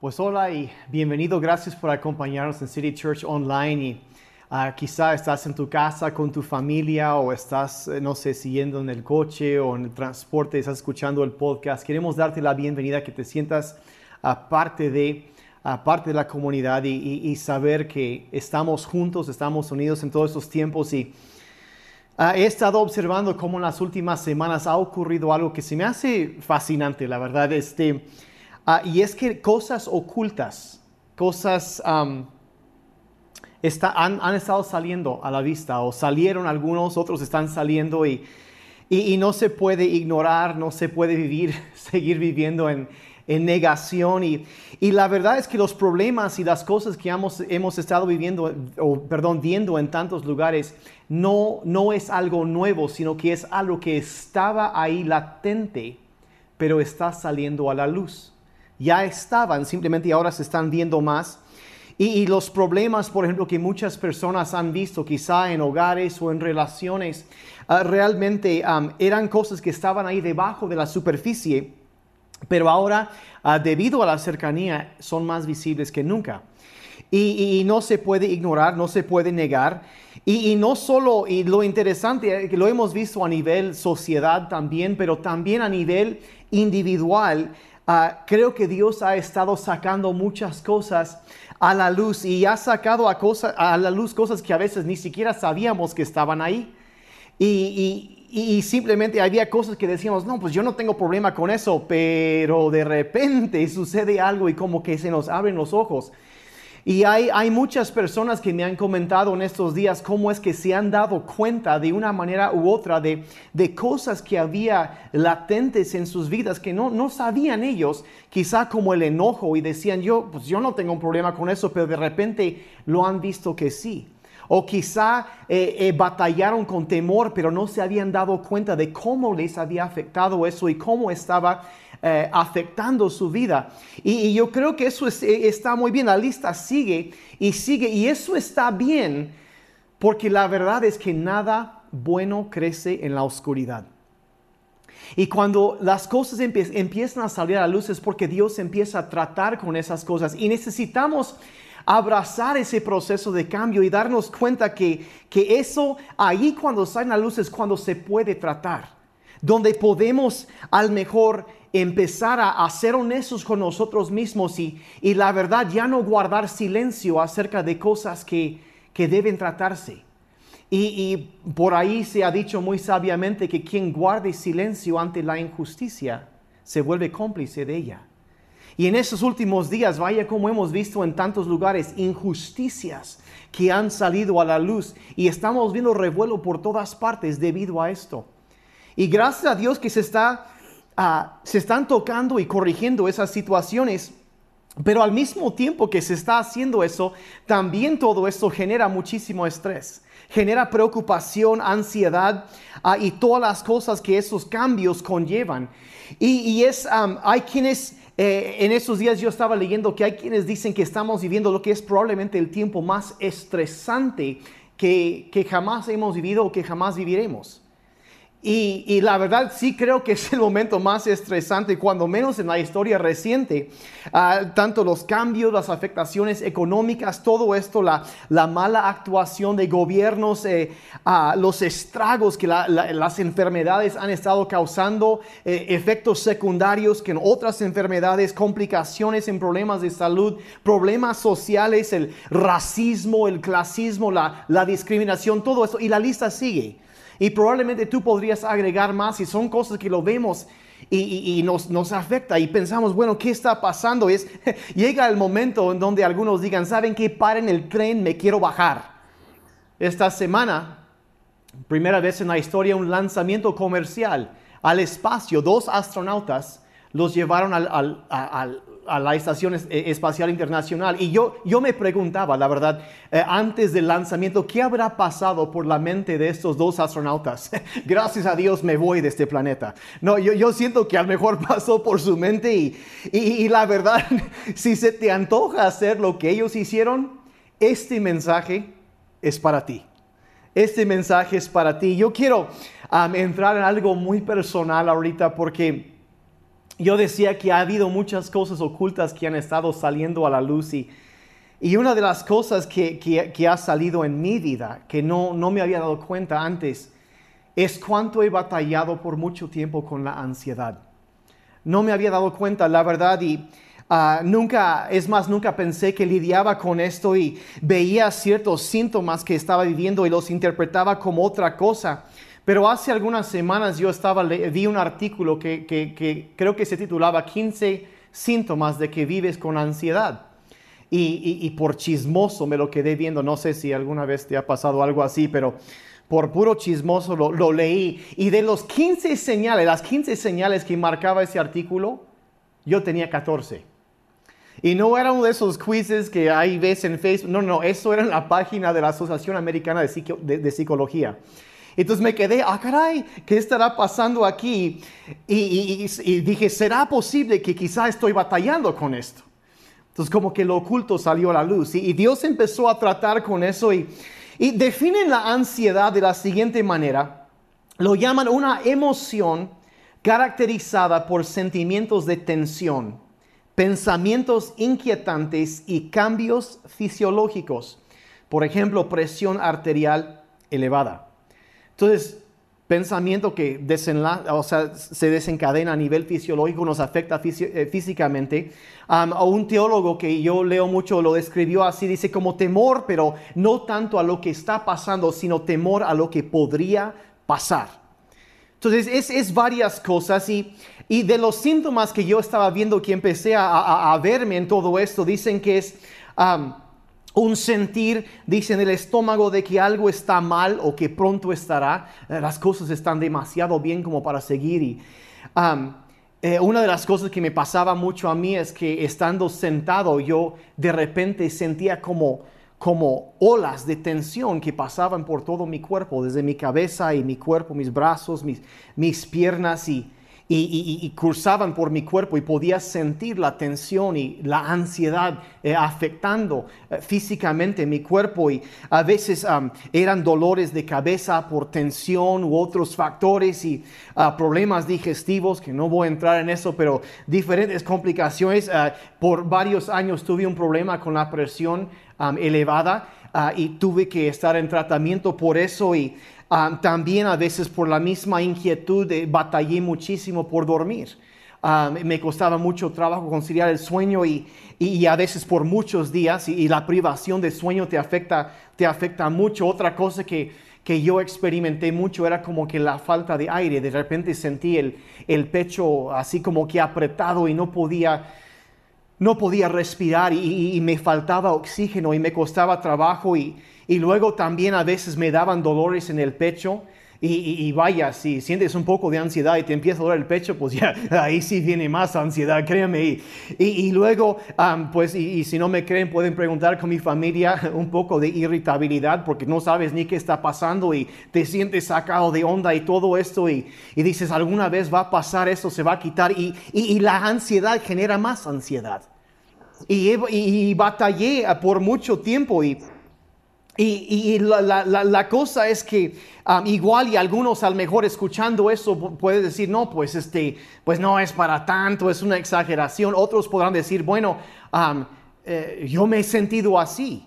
Pues hola y bienvenido, gracias por acompañarnos en City Church Online y uh, quizá estás en tu casa con tu familia o estás, eh, no sé, siguiendo en el coche o en el transporte, estás escuchando el podcast. Queremos darte la bienvenida, que te sientas uh, parte de, uh, parte de la comunidad y, saber que estamos juntos, estamos unidos en todos estos tiempos y he estado observando cómo en las últimas semanas ha ocurrido algo que se me hace fascinante, la verdad. Este, Uh, y es que cosas ocultas, cosas han, han, estado saliendo a la vista o salieron algunos, otros están saliendo y, y, y, no se puede ignorar, no se puede vivir, seguir viviendo en, en negación. Y, y, la verdad es que los problemas y las cosas que hemos, hemos estado viviendo, o perdón, viendo en tantos lugares, no, no es algo nuevo, sino que es algo que estaba ahí latente, pero está saliendo a la luz ya estaban, simplemente ahora se están viendo más. Y, los problemas, por ejemplo, que muchas personas han visto, quizá en hogares o en relaciones, uh, realmente eran cosas que estaban ahí debajo de la superficie, pero ahora, uh, debido a la cercanía, son más visibles que nunca. Y, no se puede ignorar, no se puede negar. Y, y, no solo, y lo interesante, que lo hemos visto a nivel sociedad también, pero también a nivel individual, Uh, creo que Dios ha estado sacando muchas cosas a la luz y ha sacado a, cosa, a la luz cosas que a veces ni siquiera sabíamos que estaban ahí. Y, y, y, simplemente había cosas que decíamos, no, pues yo no tengo problema con eso, pero de repente sucede algo y como que se nos abren los ojos. Y hay, hay, muchas personas que me han comentado en estos días cómo es que se han dado cuenta de una manera u otra de, de cosas que había latentes en sus vidas que no, no sabían ellos, quizá como el enojo y decían yo, pues yo no tengo un problema con eso, pero de repente lo han visto que sí. O quizá eh, eh, batallaron con temor, pero no se habían dado cuenta de cómo les había afectado eso y cómo estaba eh, afectando su vida. Y, yo creo que eso es, está muy bien. La lista sigue y sigue. Y eso está bien porque la verdad es que nada bueno crece en la oscuridad. Y cuando las cosas empie empiezan a salir a la luz es porque Dios empieza a tratar con esas cosas. Y necesitamos abrazar ese proceso de cambio y darnos cuenta que, que eso ahí cuando sale a la luz es cuando se puede tratar. Donde podemos al mejor empezar a, ser honestos con nosotros mismos y, y, la verdad ya no guardar silencio acerca de cosas que, que deben tratarse. Y, y, por ahí se ha dicho muy sabiamente que quien guarde silencio ante la injusticia se vuelve cómplice de ella. Y en estos últimos días, vaya como hemos visto en tantos lugares, injusticias que han salido a la luz y estamos viendo revuelo por todas partes debido a esto. Y gracias a Dios que se está uh, se están tocando y corrigiendo esas situaciones. Pero al mismo tiempo que se está haciendo eso, también todo esto genera muchísimo estrés, genera preocupación, ansiedad uh, y todas las cosas que esos cambios conllevan. Y, y es, um, hay quienes, eh, en esos días yo estaba leyendo que hay quienes dicen que estamos viviendo lo que es probablemente el tiempo más estresante que, que jamás hemos vivido o que jamás viviremos. Y, la verdad sí creo que es el momento más estresante, cuando menos en la historia reciente. Uh, tanto los cambios, las afectaciones económicas, todo esto, la, la mala actuación de gobiernos, eh, uh, los estragos que la, la, las enfermedades han estado causando, eh, efectos secundarios que en otras enfermedades, complicaciones en problemas de salud, problemas sociales, el racismo, el clasismo, la, la discriminación, todo eso. Y la lista sigue. Y probablemente tú podrías agregar más y son cosas que lo vemos y, nos, nos, afecta y pensamos, bueno, ¿qué está pasando? Es, llega el momento en donde algunos digan, ¿saben qué? Paren el tren, me quiero bajar. Esta semana, primera vez en la historia, un lanzamiento comercial al espacio, dos astronautas los llevaron al, al, al, a la Estación Espacial Internacional. Y yo, yo me preguntaba, la verdad, eh, antes del lanzamiento, ¿qué habrá pasado por la mente de estos dos astronautas? Gracias a Dios me voy de este planeta. No, yo, yo siento que a lo mejor pasó por su mente y, y, la verdad, si se te antoja hacer lo que ellos hicieron, este mensaje es para ti. Este mensaje es para ti. Yo quiero entrar en algo muy personal ahorita porque yo decía que ha habido muchas cosas ocultas que han estado saliendo a la luz y, y una de las cosas que, que, ha salido en mi vida, que no, no me había dado cuenta antes, es cuánto he batallado por mucho tiempo con la ansiedad. No me había dado cuenta, la verdad, y ah, nunca, es más, nunca pensé que lidiaba con esto y veía ciertos síntomas que estaba viviendo y los interpretaba como otra cosa. Pero hace algunas semanas yo estaba, vi un artículo que, creo que se titulaba 15 síntomas de que vives con ansiedad. Y, por chismoso me lo quedé viendo, no sé si alguna vez te ha pasado algo así, pero por puro chismoso lo, leí. Y de los 15 señales, las 15 señales que marcaba ese artículo, yo tenía 14. Y no era uno de esos quizzes que hay ves en Facebook, no, no, eso era en la página de la Asociación Americana de Psicología. Entonces me quedé, ah, caray, ¿qué estará pasando aquí? Y, dije, ¿será posible que quizá estoy batallando con esto? Entonces como que lo oculto salió a la luz y, Dios empezó a tratar con eso y, y definen la ansiedad de la siguiente manera. Lo llaman una emoción caracterizada por sentimientos de tensión, pensamientos inquietantes y cambios fisiológicos. Por ejemplo, presión arterial elevada. Entonces, pensamiento que o sea, se desencadena a nivel fisiológico, nos afecta eh, físicamente. a un teólogo que yo leo mucho lo describió así, dice como temor, pero no tanto a lo que está pasando, sino temor a lo que podría pasar. Entonces, es, es varias cosas y, y, de los síntomas que yo estaba viendo que empecé a, verme en todo esto, dicen que es un sentir, dice en el estómago, de que algo está mal o que pronto estará. Eh, las cosas están demasiado bien como para seguir. Y, eh, una de las cosas que me pasaba mucho a mí es que estando sentado yo de repente sentía como, como olas de tensión que pasaban por todo mi cuerpo, desde mi cabeza y mi cuerpo, mis brazos, mis, mis piernas y y, cruzaban por mi cuerpo y podía sentir la tensión y la ansiedad eh, afectando eh, físicamente mi cuerpo. Y a veces eran dolores de cabeza por tensión u otros factores y ah, problemas digestivos que no voy a entrar en eso pero diferentes complicaciones. Ah, por varios años tuve un problema con la presión elevada ah, y tuve que estar en tratamiento por eso y Ah, también a veces por la misma inquietud batallé muchísimo por dormir. Ah, me costaba mucho trabajo conciliar el sueño y, y, a veces por muchos días y, la privación de sueño te afecta, te afecta mucho. Otra cosa que, que yo experimenté mucho era como que la falta de aire. De repente sentí el, el pecho así como que apretado y no podía, no podía respirar y, me faltaba oxígeno y me costaba trabajo y, y luego también a veces me daban dolores en el pecho. Y, vaya, si sientes un poco de ansiedad y te empieza a doler el pecho, pues ya ahí sí viene más ansiedad, créeme. Y, luego, pues, y, si no me creen, pueden preguntar con mi familia un poco de irritabilidad porque no sabes ni qué está pasando y te sientes sacado de onda y todo esto. Y, dices, alguna vez va a pasar esto, se va a quitar. Y, la ansiedad genera más ansiedad. Y, batallé por mucho tiempo y y, la, cosa es que um, igual y algunos al mejor escuchando eso pueden decir, no, pues, este, pues no es para tanto, es una exageración. Otros podrán decir, bueno, um, eh, yo me he sentido así.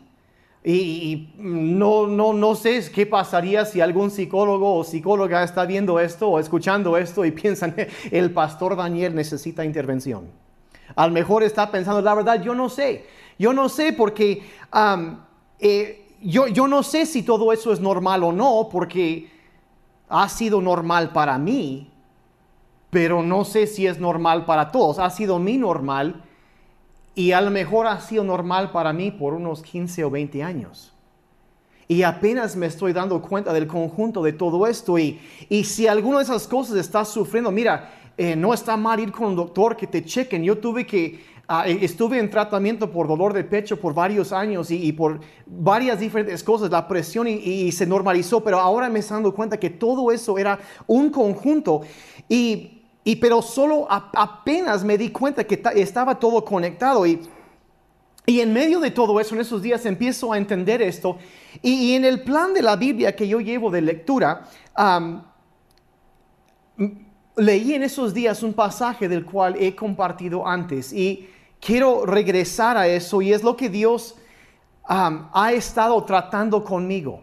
Y, no, no, no sé qué pasaría si algún psicólogo o psicóloga está viendo esto o escuchando esto y piensan, el pastor Daniel necesita intervención. Al mejor está pensando, la verdad, yo no sé. Yo no sé porque... Um, eh, yo, no sé si todo eso es normal o no, porque ha sido normal para mí, pero no sé si es normal para todos. Ha sido mi normal y a lo mejor ha sido normal para mí por unos 15 o 20 años. Y apenas me estoy dando cuenta del conjunto de todo esto. Y, y si alguna de esas cosas estás sufriendo, mira, eh, no está mal ir con un doctor que te chequen. Yo tuve que E, estuve en tratamiento por dolor de pecho por varios años y, por varias diferentes cosas, la presión y, se normalizó, pero ahora me estoy dando cuenta que todo eso era un conjunto y, y pero solo apenas me di cuenta que estaba todo conectado y, y en medio de todo eso, en esos días empiezo a entender esto y, en el plan de la Biblia que yo llevo de lectura, leí en esos días un pasaje del cual he compartido antes y quiero regresar a eso y es lo que Dios um, ha estado tratando conmigo.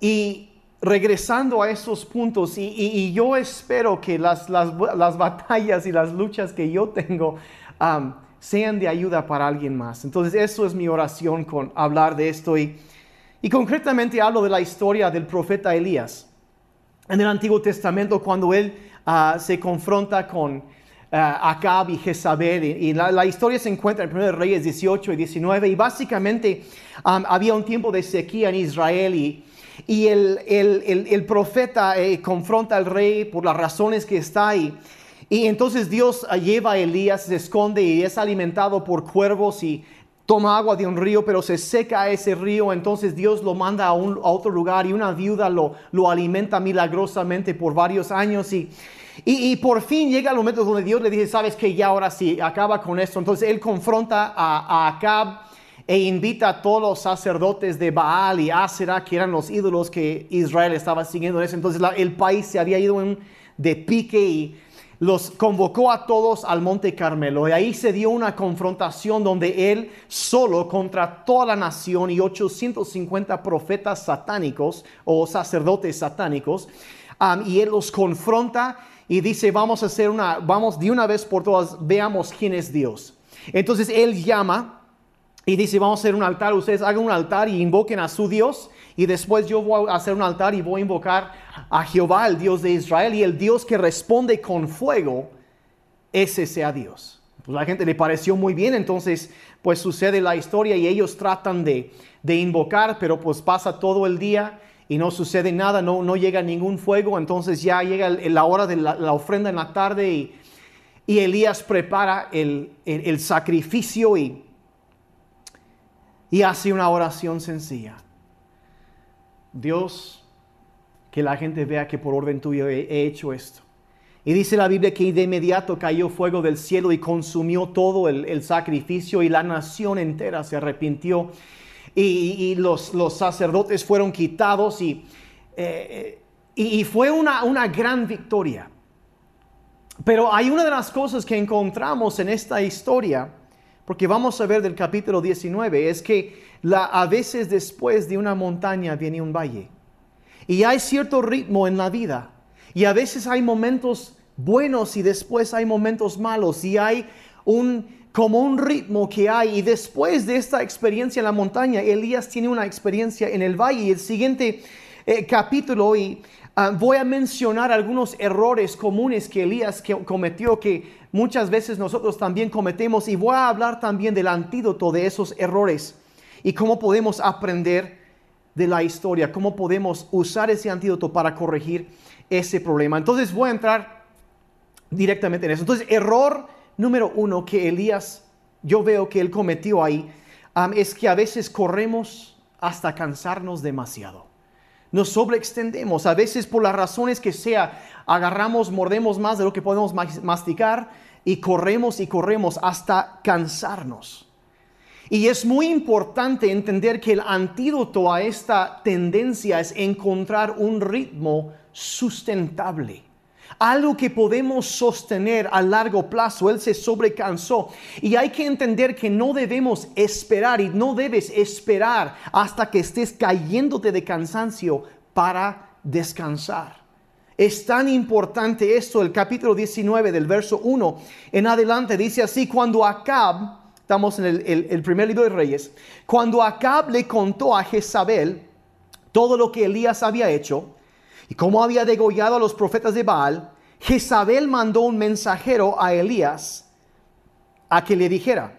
Y regresando a esos puntos, y, yo espero que las, las, batallas y las luchas que yo tengo um, sean de ayuda para alguien más. Entonces, eso es mi oración con hablar de esto. Y, y concretamente hablo de la historia del profeta Elías en el Antiguo Testamento, cuando él uh, se confronta con Acab y Jezabel. Y, la, historia se encuentra en 1 Reyes 18 y 19. Y básicamente um, había un tiempo de sequía en Israel y y el, profeta eh, confronta al rey por las razones que está ahí. Y entonces Dios lleva a Elías, se esconde y es alimentado por cuervos y toma agua de un río, pero se seca ese río. Entonces Dios lo manda a, un, otro lugar y una viuda lo, lo alimenta milagrosamente por varios años. Y, y, por fin llega el momento donde Dios le dice, sabes que ya ahora sí, acaba con esto. Entonces él confronta a, a Acab e invita a todos los sacerdotes de Baal y Asera, que eran los ídolos que Israel estaba siguiendo entonces. el país se había ido en, de pique y los convocó a todos al Monte Carmelo. Y ahí se dio una confrontación donde él solo contra toda la nación y 850 profetas satánicos o sacerdotes satánicos. Um, y él los confronta y dice, vamos a hacer una, vamos de una vez por todas, veamos quién es Dios. Entonces él llama y dice, vamos a hacer un altar, ustedes hagan un altar y invoquen a su Dios. Y después yo voy a hacer un altar y voy a invocar a Jehová, el Dios de Israel. Y el Dios que responde con fuego, ese sea Dios. Pues la gente le pareció muy bien, entonces pues sucede la historia y ellos tratan de, invocar, pero pues pasa todo el día y no sucede nada, no, no llega ningún fuego. Entonces ya llega la hora de la, ofrenda en la tarde y, Elías prepara el, el sacrificio y y hace una oración sencilla. Dios, que la gente vea que por orden tuyo he, hecho esto. Y dice la Biblia que de inmediato cayó fuego del cielo y consumió todo el, sacrificio y la nación entera se arrepintió. Y, los, sacerdotes fueron quitados y, eh, y fue una, una gran victoria. Pero hay una de las cosas que encontramos en esta historia porque vamos a ver del capítulo 19, es que la, a veces después de una montaña viene un valle. Y hay cierto ritmo en la vida. Y a veces hay momentos buenos y después hay momentos malos. Y hay un, como un ritmo que hay. Y después de esta experiencia en la montaña, Elías tiene una experiencia en el valle. Y el siguiente eh, capítulo, y ah, voy a mencionar algunos errores comunes que Elías cometió que muchas veces nosotros también cometemos y voy a hablar también del antídoto de esos errores y cómo podemos aprender de la historia, cómo podemos usar ese antídoto para corregir ese problema. Entonces voy a entrar directamente en eso. Entonces, error número uno que Elías, yo veo que él cometió ahí, es que a veces corremos hasta cansarnos demasiado. Nos sobreextendemos, a veces por las razones que sea, agarramos, mordemos más de lo que podemos masticar y corremos y corremos hasta cansarnos. Y es muy importante entender que el antídoto a esta tendencia es encontrar un ritmo sustentable. Algo que podemos sostener a largo plazo. Él se sobrecansó. Y hay que entender que no debemos esperar y no debes esperar hasta que estés cayéndote de cansancio para descansar. Es tan importante esto, el capítulo 19 del verso 1 en adelante dice así, cuando Acab, estamos en el, primer libro de Reyes, cuando Acab le contó a Jezabel todo lo que Elías había hecho y cómo había degollado a los profetas de Baal, Jezabel mandó un mensajero a Elías a que le dijera,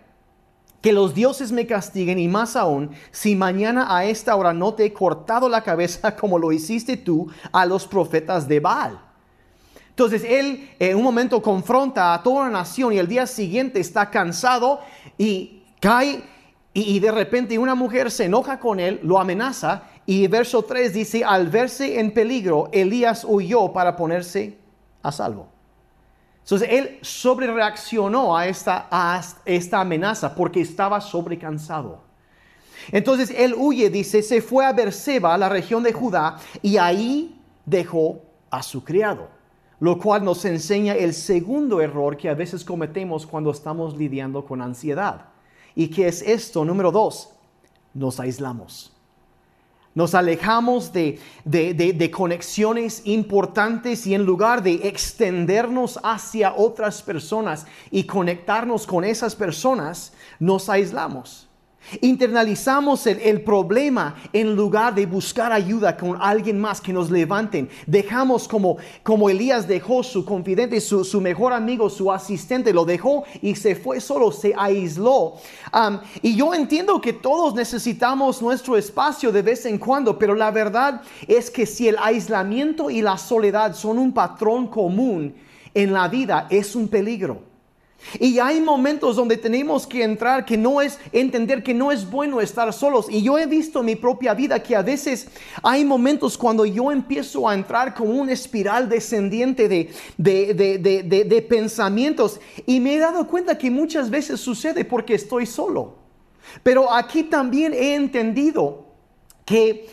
que los dioses me castiguen y más aún si mañana a esta hora no te he cortado la cabeza como lo hiciste tú a los profetas de Baal. Entonces él en un momento confronta a toda la nación y el día siguiente está cansado y cae y, de repente una mujer se enoja con él, lo amenaza y verso 3 dice, al verse en peligro, Elías huyó para ponerse a salvo. Entonces él sobrereaccionó a esta, a esta amenaza porque estaba sobrecansado. Entonces él huye, dice, se fue a Berseba, la región de Judá, y ahí dejó a su criado. Lo cual nos enseña el segundo error que a veces cometemos cuando estamos lidiando con ansiedad. ¿Y qué es esto? Número dos, nos aislamos. Nos alejamos de, de, conexiones importantes y en lugar de extendernos hacia otras personas y conectarnos con esas personas, nos aislamos. Internalizamos el, problema en lugar de buscar ayuda con alguien más que nos levanten. Dejamos como, como Elías dejó su confidente, su, su, mejor amigo, su asistente, lo dejó y se fue solo, se aisló. y yo entiendo que todos necesitamos nuestro espacio de vez en cuando, pero la verdad es que si el aislamiento y la soledad son un patrón común en la vida, es un peligro. Y hay momentos donde tenemos que entrar, que no es entender que no es bueno estar solos. Y yo he visto en mi propia vida que a veces hay momentos cuando yo empiezo a entrar como una espiral descendiente de, de, pensamientos. Y me he dado cuenta que muchas veces sucede porque estoy solo. Pero aquí también he entendido que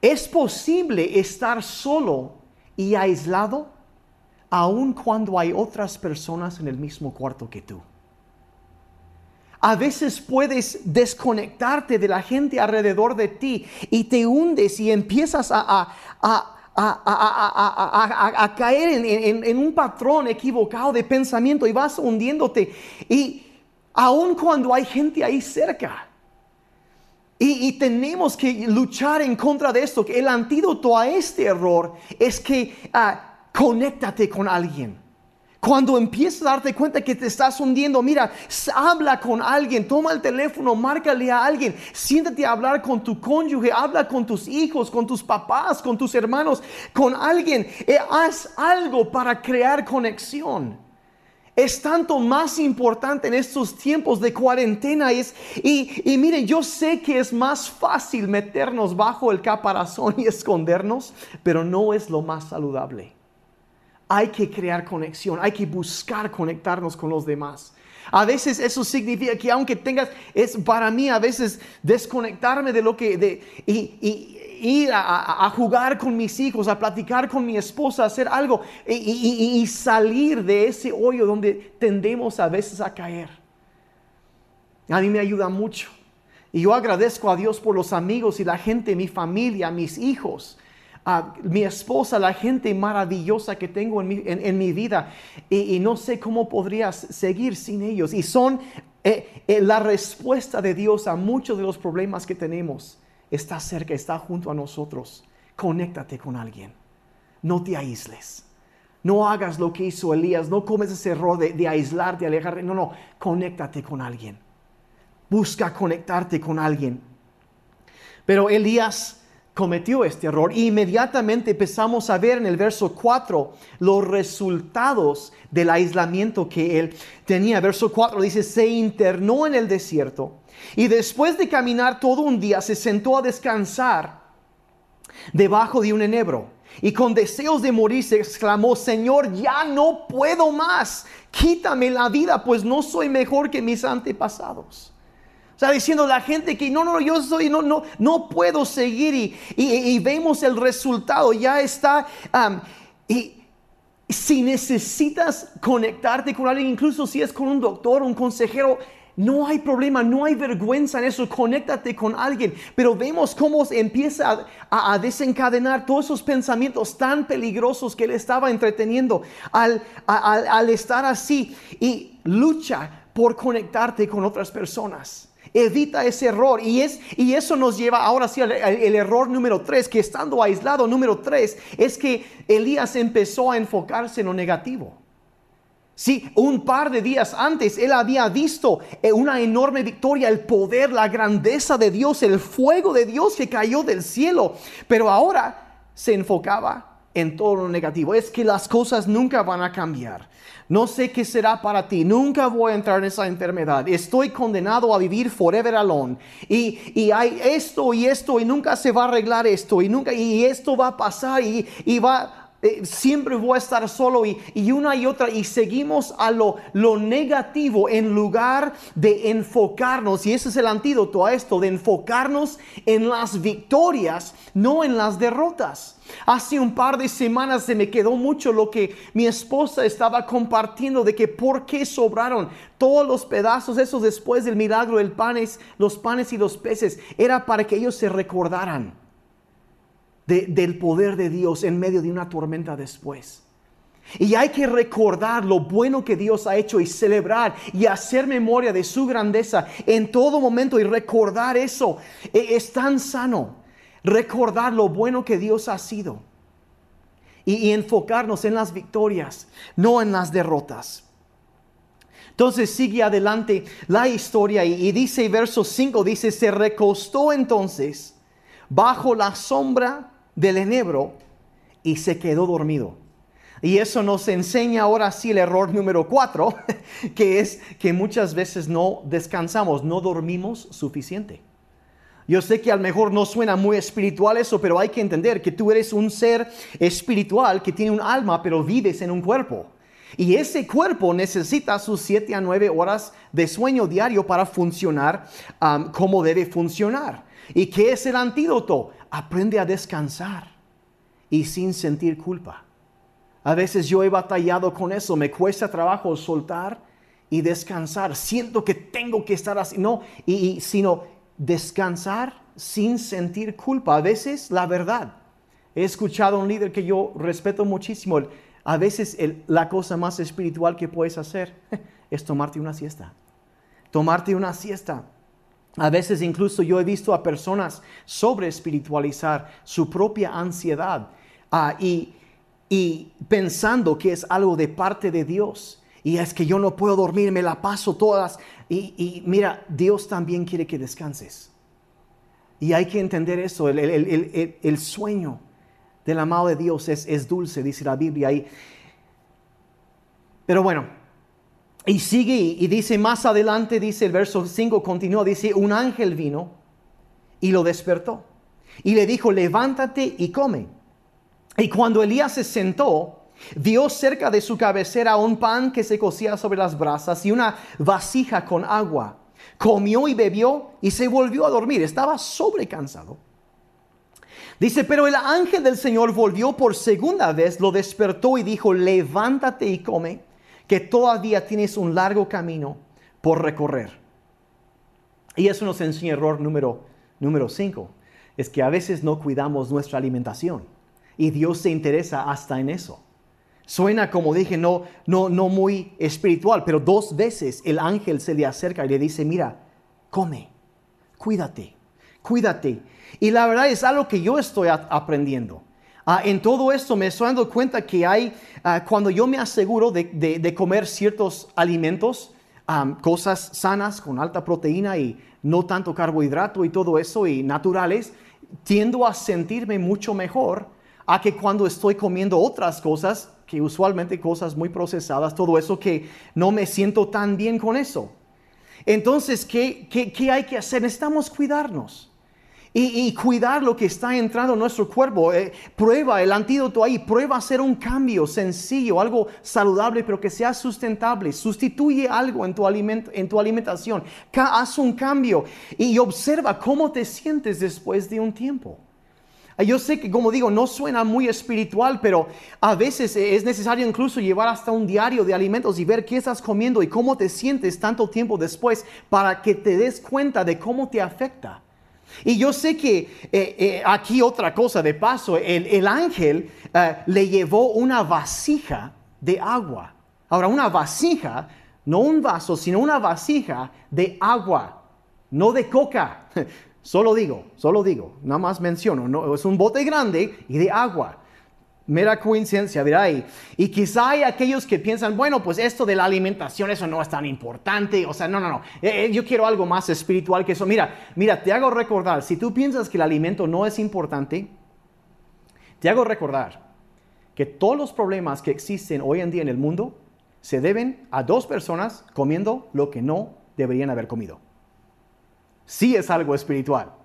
es posible estar solo y aislado aun cuando hay otras personas en el mismo cuarto que tú. A veces puedes desconectarte de la gente alrededor de ti y te hundes y empiezas a, a, caer en, un patrón equivocado de pensamiento y vas hundiéndote. Y aun cuando hay gente ahí cerca. Y, tenemos que luchar en contra de esto. El antídoto a este error es que ah, conéctate con alguien. Cuando empiezas a darte cuenta que te estás hundiendo, mira, habla con alguien, toma el teléfono, márcale a alguien, siéntate a hablar con tu cónyuge, habla con tus hijos, con tus papás, con tus hermanos, con alguien. Eh, haz algo para crear conexión. Es tanto más importante en estos tiempos de cuarentena. Y, y miren, yo sé que es más fácil meternos bajo el caparazón y escondernos, pero no es lo más saludable hay que crear conexión, hay que buscar conectarnos con los demás. A veces eso significa que aunque tengas, es para mí a veces desconectarme de lo que, de, y, ir a, jugar con mis hijos, a platicar con mi esposa, hacer algo y, y salir de ese hoyo donde tendemos a veces a caer. A mí me ayuda mucho. Y yo agradezco a Dios por los amigos y la gente, mi familia, mis hijos mi esposa, la gente maravillosa que tengo en mi, en, mi vida y, no sé cómo podrías seguir sin ellos. Y son eh, eh, la respuesta de Dios a muchos de los problemas que tenemos. Está cerca, está junto a nosotros. Conéctate con alguien. No te aísles. No hagas lo que hizo Elías. No comes ese error de, de aislarte, alejarte. No, no. Conéctate con alguien. Busca conectarte con alguien. Pero Elías cometió este error. E inmediatamente empezamos a ver en el verso 4 los resultados del aislamiento que él tenía. Verso 4 dice, se internó en el desierto y después de caminar todo un día se sentó a descansar debajo de un enebro. Y con deseos de morir se exclamó, Señor, ya no puedo más, quítame la vida, pues no soy mejor que mis antepasados. Está diciendo la gente que no, no, yo soy, no, no, no puedo seguir y, y, vemos el resultado, ya está. y si necesitas conectarte con alguien, incluso si es con un doctor, un consejero, no hay problema, no hay vergüenza en eso, conéctate con alguien. Pero vemos cómo empieza a, desencadenar todos esos pensamientos tan peligrosos que él estaba entreteniendo al, al estar así. Y lucha por conectarte con otras personas. Evita ese error. Y, es, y eso nos lleva ahora sí al el error número tres, que estando aislado, número tres, es que Elías empezó a enfocarse en lo negativo. Sí, un par de días antes él había visto eh, una enorme victoria, el poder, la grandeza de Dios, el fuego de Dios que cayó del cielo. Pero ahora se enfocaba en todo negativo. Es que las cosas nunca van a cambiar. No sé qué será para ti. Nunca voy a entrar en esa enfermedad. Estoy condenado a vivir forever alone. Y, hay esto y esto y nunca se va a arreglar esto y nunca y esto va a pasar y, y va eh, siempre voy a estar solo y, y, una y otra y seguimos a lo, lo negativo en lugar de enfocarnos, y ese es el antídoto a esto, de enfocarnos en las victorias, no en las derrotas. Hace un par de semanas se me quedó mucho lo que mi esposa estaba compartiendo de que por qué sobraron todos los pedazos esos después del milagro del panes, los panes y los peces, era para que ellos se recordaran del poder de Dios en medio de una tormenta después. Y hay que recordar lo bueno que Dios ha hecho y celebrar y hacer memoria de su grandeza en todo momento y recordar eso. E, es tan sano recordar lo bueno que Dios ha sido y, enfocarnos en las victorias, no en las derrotas. Entonces sigue adelante la historia y, y dice verso 5, dice, se recostó entonces bajo la sombra del enebro y se quedó dormido. Y eso nos enseña ahora sí el error número cuatro, que es que muchas veces no descansamos, no dormimos suficiente. Yo sé que a lo mejor no suena muy espiritual eso, pero hay que entender que tú eres un ser espiritual que tiene un alma, pero vives en un cuerpo. Y ese cuerpo necesita sus siete a nueve horas de sueño diario para funcionar como debe funcionar. ¿Y qué es el antídoto? Aprende a descansar y sin sentir culpa. A veces yo he batallado con eso, me cuesta trabajo soltar y descansar. Siento que tengo que estar así, no, y, sino descansar sin sentir culpa. A veces la verdad. He escuchado a un líder que yo respeto muchísimo. A veces la cosa más espiritual que puedes hacer es tomarte una siesta. Tomarte una siesta a veces incluso yo he visto a personas sobre espiritualizar su propia ansiedad ah, y, pensando que es algo de parte de Dios. Y es que yo no puedo dormir, me la paso todas. Y, mira, Dios también quiere que descanses. Y hay que entender eso, el, sueño del amado de Dios es, es dulce, dice la Biblia. Pero bueno, y sigue y dice más adelante, dice el verso 5, continúa, dice, un ángel vino y lo despertó. Y le dijo, levántate y come. Y cuando Elías se sentó, vio cerca de su cabecera un pan que se cocía sobre las brasas y una vasija con agua. Comió y bebió y se volvió a dormir. Estaba sobrecansado. Dice, pero el ángel del Señor volvió por segunda vez, lo despertó y dijo, levántate y come que todavía tienes un largo camino por recorrer. Y eso nos enseña error número número 5, es que a veces no cuidamos nuestra alimentación y Dios se interesa hasta en eso. Suena como dije, no, no, no muy espiritual, pero dos veces el ángel se le acerca y le dice, mira, come, cuídate, cuídate. Y la verdad es algo que yo estoy aprendiendo. Ah, en todo esto me estoy dando cuenta que hay, ah, cuando yo me aseguro de, comer ciertos alimentos, cosas sanas con alta proteína y no tanto carbohidrato y todo eso y naturales, tiendo a sentirme mucho mejor a que cuando estoy comiendo otras cosas, que usualmente cosas muy procesadas, todo eso que no me siento tan bien con eso. Entonces, ¿qué, qué, qué hay que hacer? Necesitamos cuidarnos. Y, cuidar lo que está entrando en nuestro cuerpo. Eh, prueba el antídoto ahí, prueba hacer un cambio sencillo, algo saludable, pero que sea sustentable. Sustituye algo en tu, en tu alimentación. haz un cambio y observa cómo te sientes después de un tiempo. Ah, yo sé que, como digo, no suena muy espiritual, pero a veces es necesario incluso llevar hasta un diario de alimentos y ver qué estás comiendo y cómo te sientes tanto tiempo después para que te des cuenta de cómo te afecta. Y yo sé que eh, eh, aquí otra cosa de paso, el, ángel eh, le llevó una vasija de agua. Ahora, una vasija, no un vaso, sino una vasija de agua, no de coca. Solo digo, solo digo, nada más menciono, no, es un bote grande y de agua mera coincidencia, verá. Y, y quizá hay aquellos que piensan, bueno, pues esto de la alimentación, eso no es tan importante. O sea, no, no, no. Eh, eh, yo quiero algo más espiritual que eso. Mira, mira, te hago recordar, si tú piensas que el alimento no es importante, te hago recordar que todos los problemas que existen hoy en día en el mundo se deben a dos personas comiendo lo que no deberían haber comido. Sí es algo espiritual.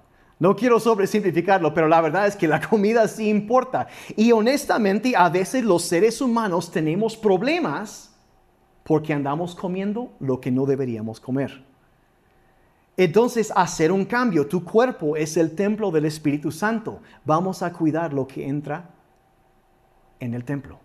No quiero sobresimplificarlo, pero la verdad es que la comida sí importa. Y honestamente, a veces los seres humanos tenemos problemas porque andamos comiendo lo que no deberíamos comer. Entonces, hacer un cambio. Tu cuerpo es el templo del Espíritu Santo. Vamos a cuidar lo que entra en el templo.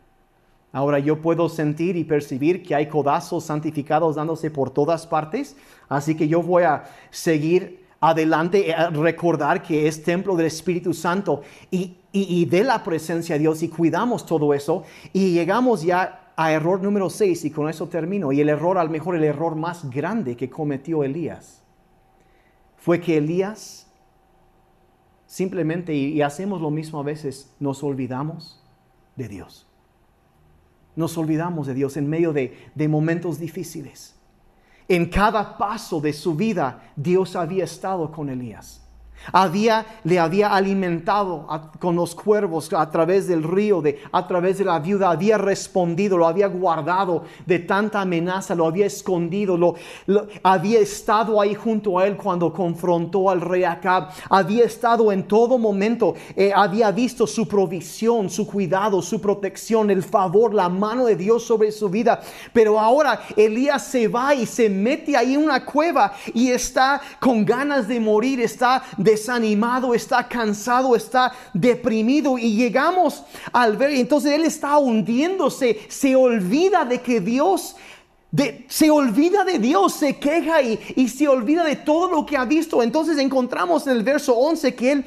Ahora yo puedo sentir y percibir que hay codazos santificados dándose por todas partes, así que yo voy a seguir adelante, a recordar que es templo del Espíritu Santo y, y, de la presencia de Dios y cuidamos todo eso y llegamos ya a error número 6 y con eso termino. Y el error, al mejor el error más grande que cometió Elías, fue que Elías simplemente, y hacemos lo mismo a veces, nos olvidamos de Dios. Nos olvidamos de Dios en medio de, de momentos difíciles. En cada paso de su vida, Dios había estado con Elías. Había, le había alimentado con los cuervos a través del río, de, a través de la viuda, había respondido, lo había guardado de tanta amenaza, lo había escondido, lo, había estado ahí junto a él cuando confrontó al rey Acab, había estado en todo momento, eh, había visto su provisión, su cuidado, su protección, el favor, la mano de Dios sobre su vida. Pero ahora Elías se va y se mete ahí en una cueva y está con ganas de morir, está desanimado, está cansado, está deprimido y llegamos al ver, entonces él está hundiéndose, se olvida de que Dios se olvida de Dios, se queja y, y, se olvida de todo lo que ha visto. Entonces encontramos en el verso 11 que él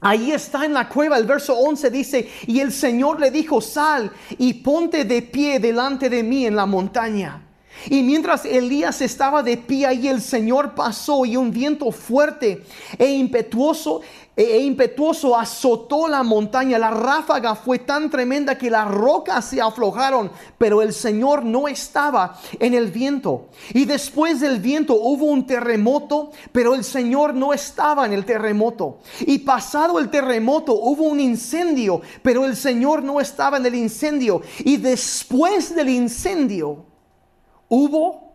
ahí está en la cueva. El verso 11 dice, y el Señor le dijo, sal y ponte de pie delante de mí en la montaña. Y mientras Elías estaba de pie ahí, el Señor pasó y un viento fuerte e impetuoso e, e impetuoso azotó la montaña. La ráfaga fue tan tremenda que las rocas se aflojaron, pero el Señor no estaba en el viento. Y después del viento hubo un terremoto, pero el Señor no estaba en el terremoto. Y pasado el terremoto hubo un incendio, pero el Señor no estaba en el incendio. Y después del incendio, hubo,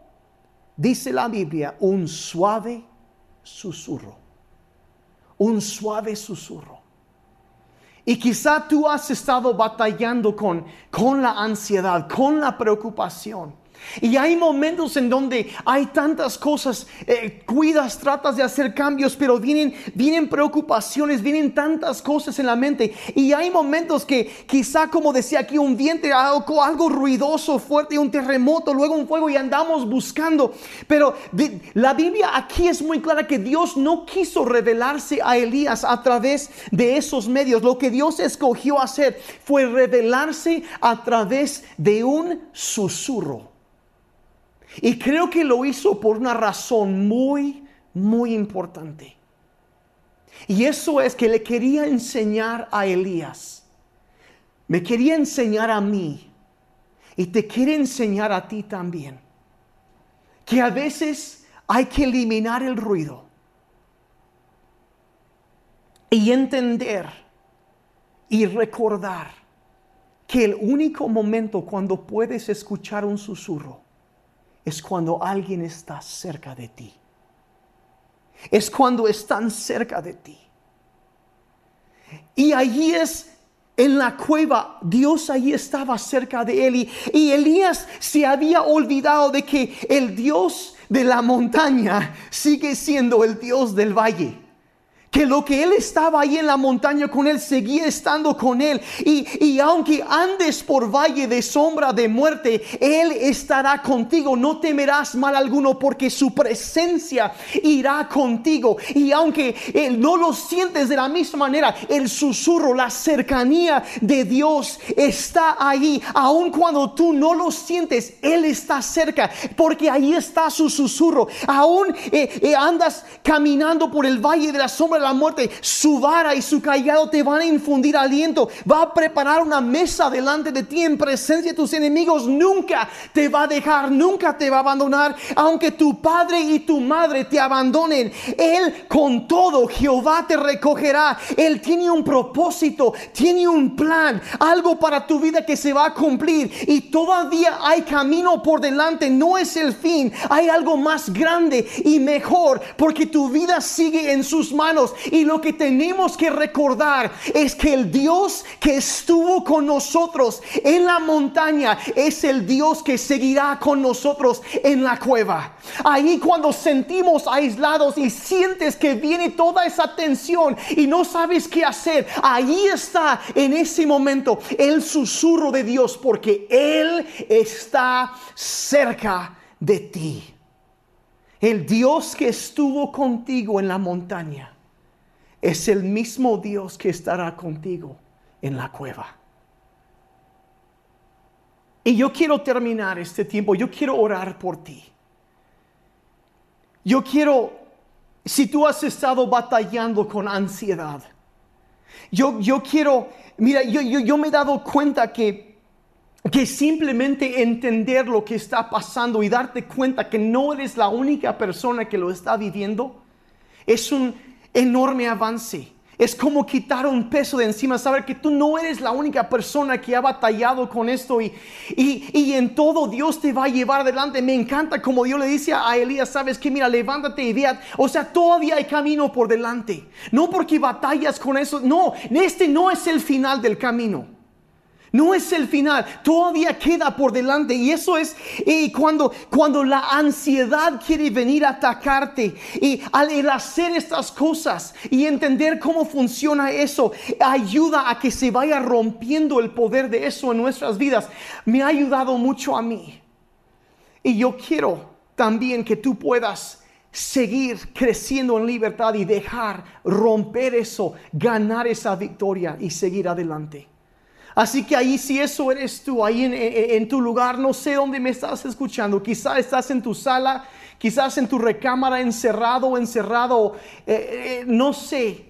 dice la Biblia, un suave susurro. Un suave susurro. Y quizá tú has estado batallando con, con la ansiedad, con la preocupación. Y hay momentos en donde hay tantas cosas, eh, cuidas, tratas de hacer cambios, pero vienen, vienen preocupaciones, vienen tantas cosas en la mente. Y hay momentos que quizá, como decía aquí, un viento, algo, algo ruidoso, fuerte, un terremoto, luego un fuego y andamos buscando. Pero la Biblia aquí es muy clara que Dios no quiso revelarse a Elías a través de esos medios. Lo que Dios escogió hacer fue revelarse a través de un susurro. Y creo que lo hizo por una razón muy, muy importante. Y eso es que le quería enseñar a Elías. Me quería enseñar a mí. Y te quiere enseñar a ti también. Que a veces hay que eliminar el ruido. Y entender y recordar que el único momento cuando puedes escuchar un susurro es cuando alguien está cerca de ti. Es cuando están cerca de ti. Y allí es en la cueva, Dios allí estaba cerca de él y, y, Elías se había olvidado de que el Dios de la montaña sigue siendo el Dios del valle que lo que Él estaba ahí en la montaña con Él, seguía estando con Él. Y, y, aunque andes por valle de sombra de muerte, Él estará contigo. No temerás mal alguno porque su presencia irá contigo. Y aunque Él no lo sientes de la misma manera, el susurro, la cercanía de Dios está ahí. Aun cuando tú no lo sientes, Él está cerca porque ahí está su susurro. Aún eh, eh, andas caminando por el valle de la sombra la muerte, su vara y su callado te van a infundir aliento. Va a preparar una mesa delante de ti en presencia de tus enemigos. Nunca te va a dejar, nunca te va a abandonar. Aunque tu padre y tu madre te abandonen, Él con todo, Jehová te recogerá. Él tiene un propósito, tiene un plan, algo para tu vida que se va a cumplir. Y todavía hay camino por delante, no es el fin. Hay algo más grande y mejor porque tu vida sigue en sus manos Y lo que tenemos que recordar es que el Dios que estuvo con nosotros en la montaña es el Dios que seguirá con nosotros en la cueva. Ahí cuando sentimos aislados y sientes que viene toda esa tensión y no sabes qué hacer, ahí está en ese momento el susurro de Dios porque Él está cerca de ti. El Dios que estuvo contigo en la montaña es el mismo Dios que estará contigo en la cueva. Y yo quiero terminar este tiempo, yo quiero orar por ti. Yo quiero, si tú has estado batallando con ansiedad, yo, yo quiero, mira, yo, yo, yo me he dado cuenta que que simplemente entender lo que está pasando y darte cuenta que no eres la única persona que lo está viviendo, es un enorme avance. Es como quitar un peso de encima, saber que tú no eres la única persona que ha batallado con esto y, y, en todo Dios te va a llevar adelante. Me encanta como Dios le dice a Elías, sabes que mira, levántate y vea, o sea, todavía hay camino por delante. No porque batallas con eso, no, este no es el final del camino. No es el final, todavía queda por delante. Y eso es y cuando, cuando la ansiedad quiere venir a atacarte. Y al hacer estas cosas y entender cómo funciona eso, ayuda a que se vaya rompiendo el poder de eso en nuestras vidas. Me ha ayudado mucho a mí. Y yo quiero también que tú puedas seguir creciendo en libertad y dejar romper eso, ganar esa victoria y seguir adelante. Así que ahí si eso eres tú, ahí en, tu lugar, no sé dónde me estás escuchando, quizás estás en tu sala, quizás en tu recámara encerrado o encerrado, eh, eh, no sé.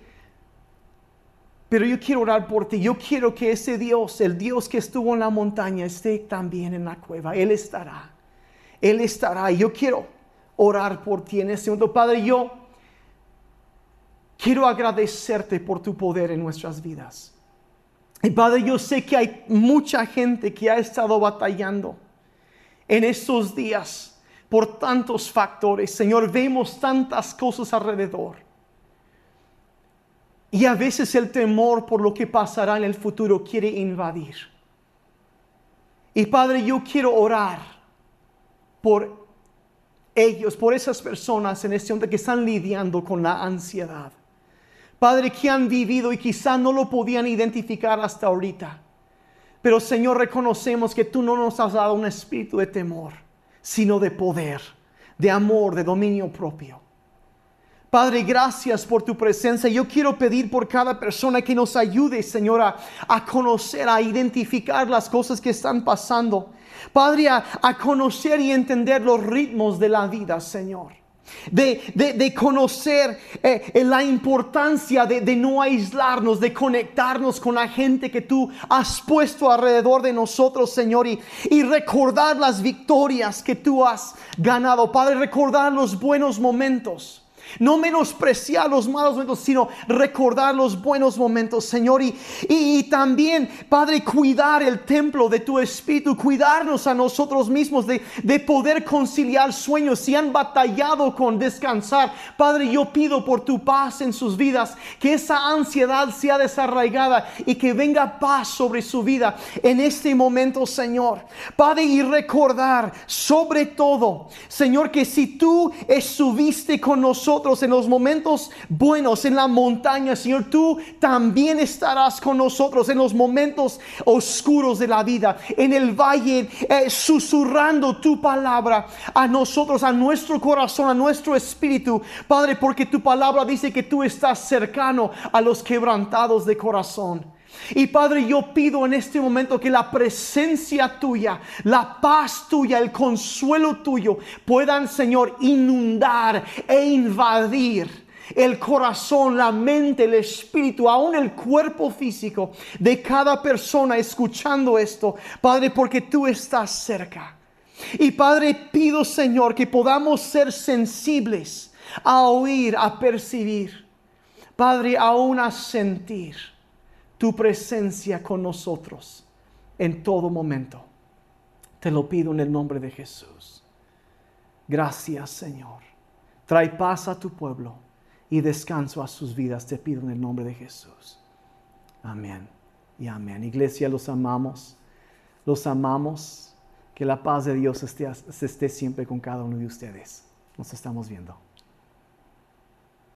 Pero yo quiero orar por ti, yo quiero que ese Dios, el Dios que estuvo en la montaña, esté también en la cueva, Él estará, Él estará. Yo quiero orar por ti en este momento, Padre, yo quiero agradecerte por tu poder en nuestras vidas. Y Padre, yo sé que hay mucha gente que ha estado batallando en estos días por tantos factores. Señor, vemos tantas cosas alrededor. Y a veces el temor por lo que pasará en el futuro quiere invadir. Y Padre, yo quiero orar por ellos, por esas personas en este momento que están lidiando con la ansiedad. Padre, que han vivido y quizá no lo podían identificar hasta ahorita. Pero Señor, reconocemos que tú no nos has dado un espíritu de temor, sino de poder, de amor, de dominio propio. Padre, gracias por tu presencia. Yo quiero pedir por cada persona que nos ayude, Señor, a, conocer, a identificar las cosas que están pasando. Padre, a conocer y entender los ritmos de la vida, Señor de, conocer eh, la importancia de, no aislarnos, de conectarnos con la gente que tú has puesto alrededor de nosotros, Señor, y, y recordar las victorias que tú has ganado, Padre, recordar los buenos momentos. No menospreciar los malos momentos, sino recordar los buenos momentos, Señor. Y, y, también, Padre, cuidar el templo de tu Espíritu, cuidarnos a nosotros mismos de, de poder conciliar sueños. Si han batallado con descansar, Padre, yo pido por tu paz en sus vidas, que esa ansiedad sea desarraigada y que venga paz sobre su vida en este momento, Señor. Padre, y recordar sobre todo, Señor, que si tú estuviste con en los momentos buenos, en la montaña, Señor, tú también estarás con nosotros en los momentos oscuros de la vida, en el valle, eh, susurrando tu palabra a nosotros, a nuestro corazón, a nuestro espíritu, Padre, porque tu palabra dice que tú estás cercano a los quebrantados de corazón. Y Padre, yo pido en este momento que la presencia tuya, la paz tuya, el consuelo tuyo puedan, Señor, inundar e invadir el corazón, la mente, el espíritu, aún el cuerpo físico de cada persona escuchando esto, Padre, porque tú estás cerca. Y Padre, pido, Señor, que podamos ser sensibles a oír, a percibir, Padre, aún a sentir tu presencia con nosotros en todo momento. Te lo pido en el nombre de Jesús. Gracias Señor. Trae paz a tu pueblo y descanso a sus vidas. Te pido en el nombre de Jesús. Amén y amén. Iglesia, los amamos. Los amamos. Que la paz de Dios esté, esté siempre con cada uno de ustedes. Nos estamos viendo.